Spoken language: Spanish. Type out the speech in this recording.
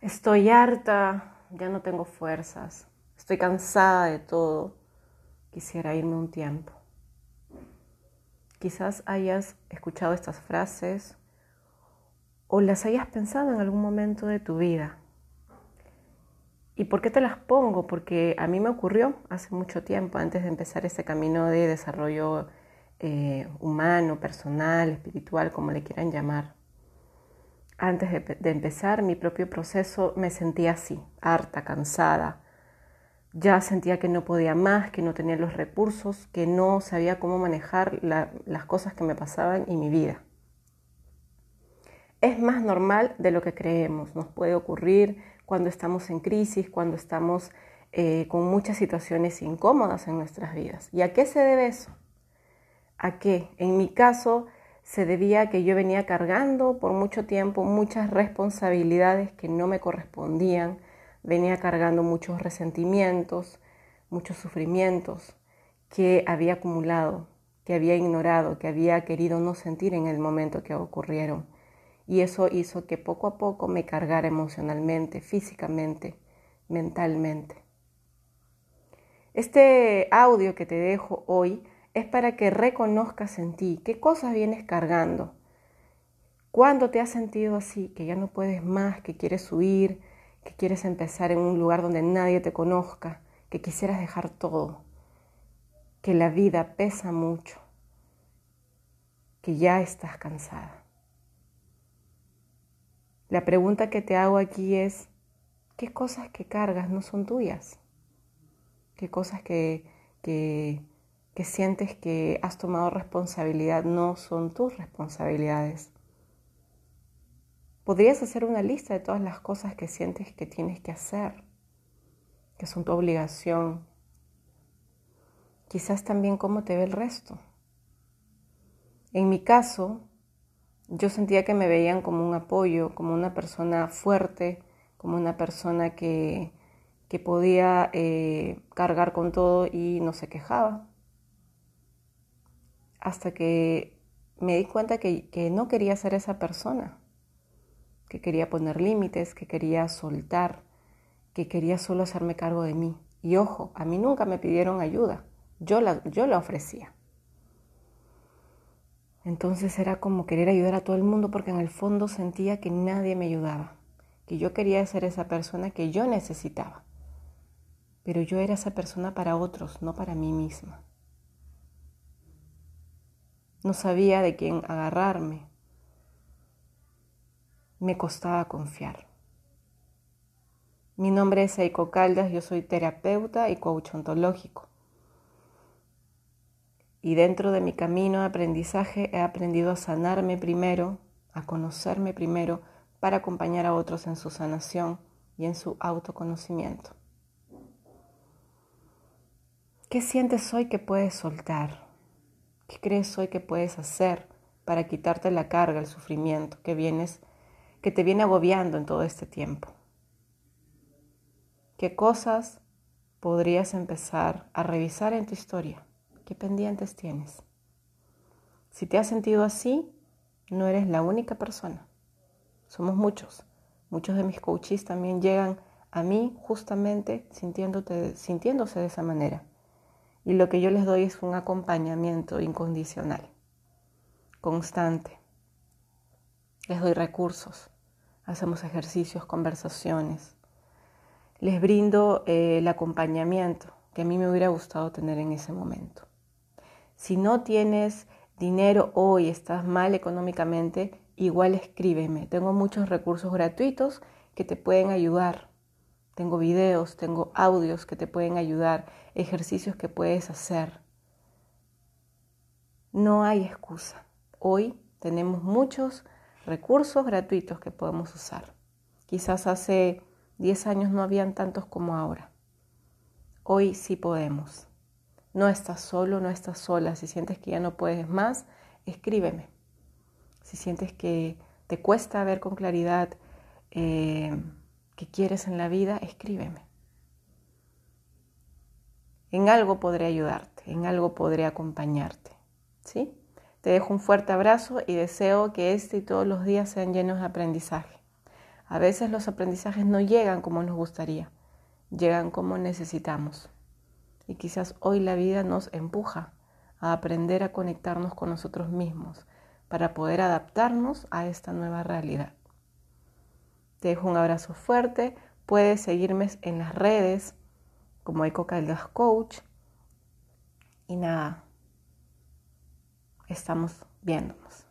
Estoy harta, ya no tengo fuerzas, estoy cansada de todo, quisiera irme un tiempo. Quizás hayas escuchado estas frases o las hayas pensado en algún momento de tu vida. ¿Y por qué te las pongo? Porque a mí me ocurrió hace mucho tiempo, antes de empezar ese camino de desarrollo eh, humano, personal, espiritual, como le quieran llamar antes de, empezar mi propio proceso me sentía así, harta, cansada. Ya sentía que no podía más, que no tenía los recursos, que no sabía cómo manejar las cosas que me pasaban en mi vida. Es más normal de lo que creemos. Nos puede ocurrir cuando estamos en crisis, cuando estamos eh, con muchas situaciones incómodas en nuestras vidas. ¿Y a qué se debe eso? ¿A qué? En mi caso, se debía a que yo venía cargando por mucho tiempo muchas responsabilidades que no me correspondían, venía cargando muchos resentimientos, muchos sufrimientos que había acumulado, que había ignorado, que había querido no sentir en el momento que ocurrieron. Y eso hizo que poco a poco me cargara emocionalmente, físicamente, mentalmente. Este audio que te dejo hoy es para que reconozcas en ti qué cosas vienes cargando. ¿Cuándo te has sentido así, que ya no puedes más, que quieres huir, que quieres empezar en un lugar donde nadie te conozca, que quisieras dejar todo, que la vida pesa mucho, que ya estás cansada? La pregunta que te hago aquí es, ¿qué cosas que cargas no son tuyas? ¿Qué cosas que, que que sientes que has tomado responsabilidad no son tus responsabilidades. Podrías hacer una lista de todas las cosas que sientes que tienes que hacer, que son tu obligación. Quizás también cómo te ve el resto. En mi caso, yo sentía que me veían como un apoyo, como una persona fuerte, como una persona que, que podía eh, cargar con todo y no se quejaba hasta que me di cuenta que, no quería ser esa persona, que quería poner límites, que quería soltar, que quería solo hacerme cargo de mí. Y ojo, a mí nunca me pidieron ayuda, yo la, yo la ofrecía. Entonces era como querer ayudar a todo el mundo porque en el fondo sentía que nadie me ayudaba, que yo quería ser esa persona que yo necesitaba. Pero yo era esa persona para otros, no para mí misma. No sabía de quién agarrarme. Me costaba confiar. Mi nombre es Eiko Caldas, yo soy terapeuta y coach ontológico. Y dentro de mi camino de aprendizaje he aprendido a sanarme primero, a conocerme primero, para acompañar a otros en su sanación y en su autoconocimiento. ¿Qué sientes hoy que puedes soltar? ¿Qué crees hoy que puedes hacer para quitarte la carga, el sufrimiento que vienes, que te viene agobiando en todo este tiempo? ¿Qué cosas podrías empezar a revisar en tu historia? ¿Qué pendientes tienes? Si te has sentido así, no eres la única persona. Somos muchos. Muchos de mis coaches también llegan a mí justamente sintiéndose de esa manera y lo que yo les doy es un acompañamiento incondicional, constante. Les doy recursos, hacemos ejercicios, conversaciones. Les brindo eh, el acompañamiento que a mí me hubiera gustado tener en ese momento. Si no tienes dinero hoy, estás mal económicamente, igual escríbeme. Tengo muchos recursos gratuitos que te pueden ayudar tengo videos, tengo audios que te pueden ayudar, ejercicios que puedes hacer. No hay excusa. Hoy tenemos muchos recursos gratuitos que podemos usar. Quizás hace 10 años no habían tantos como ahora. Hoy sí podemos. No estás solo, no estás sola. Si sientes que ya no puedes más, escríbeme. Si sientes que te cuesta ver con claridad, eh, que quieres en la vida, escríbeme. En algo podré ayudarte, en algo podré acompañarte. ¿sí? Te dejo un fuerte abrazo y deseo que este y todos los días sean llenos de aprendizaje. A veces los aprendizajes no llegan como nos gustaría, llegan como necesitamos. Y quizás hoy la vida nos empuja a aprender a conectarnos con nosotros mismos para poder adaptarnos a esta nueva realidad. Te dejo un abrazo fuerte. Puedes seguirme en las redes como Eco Caldas Coach. Y nada, estamos viéndonos.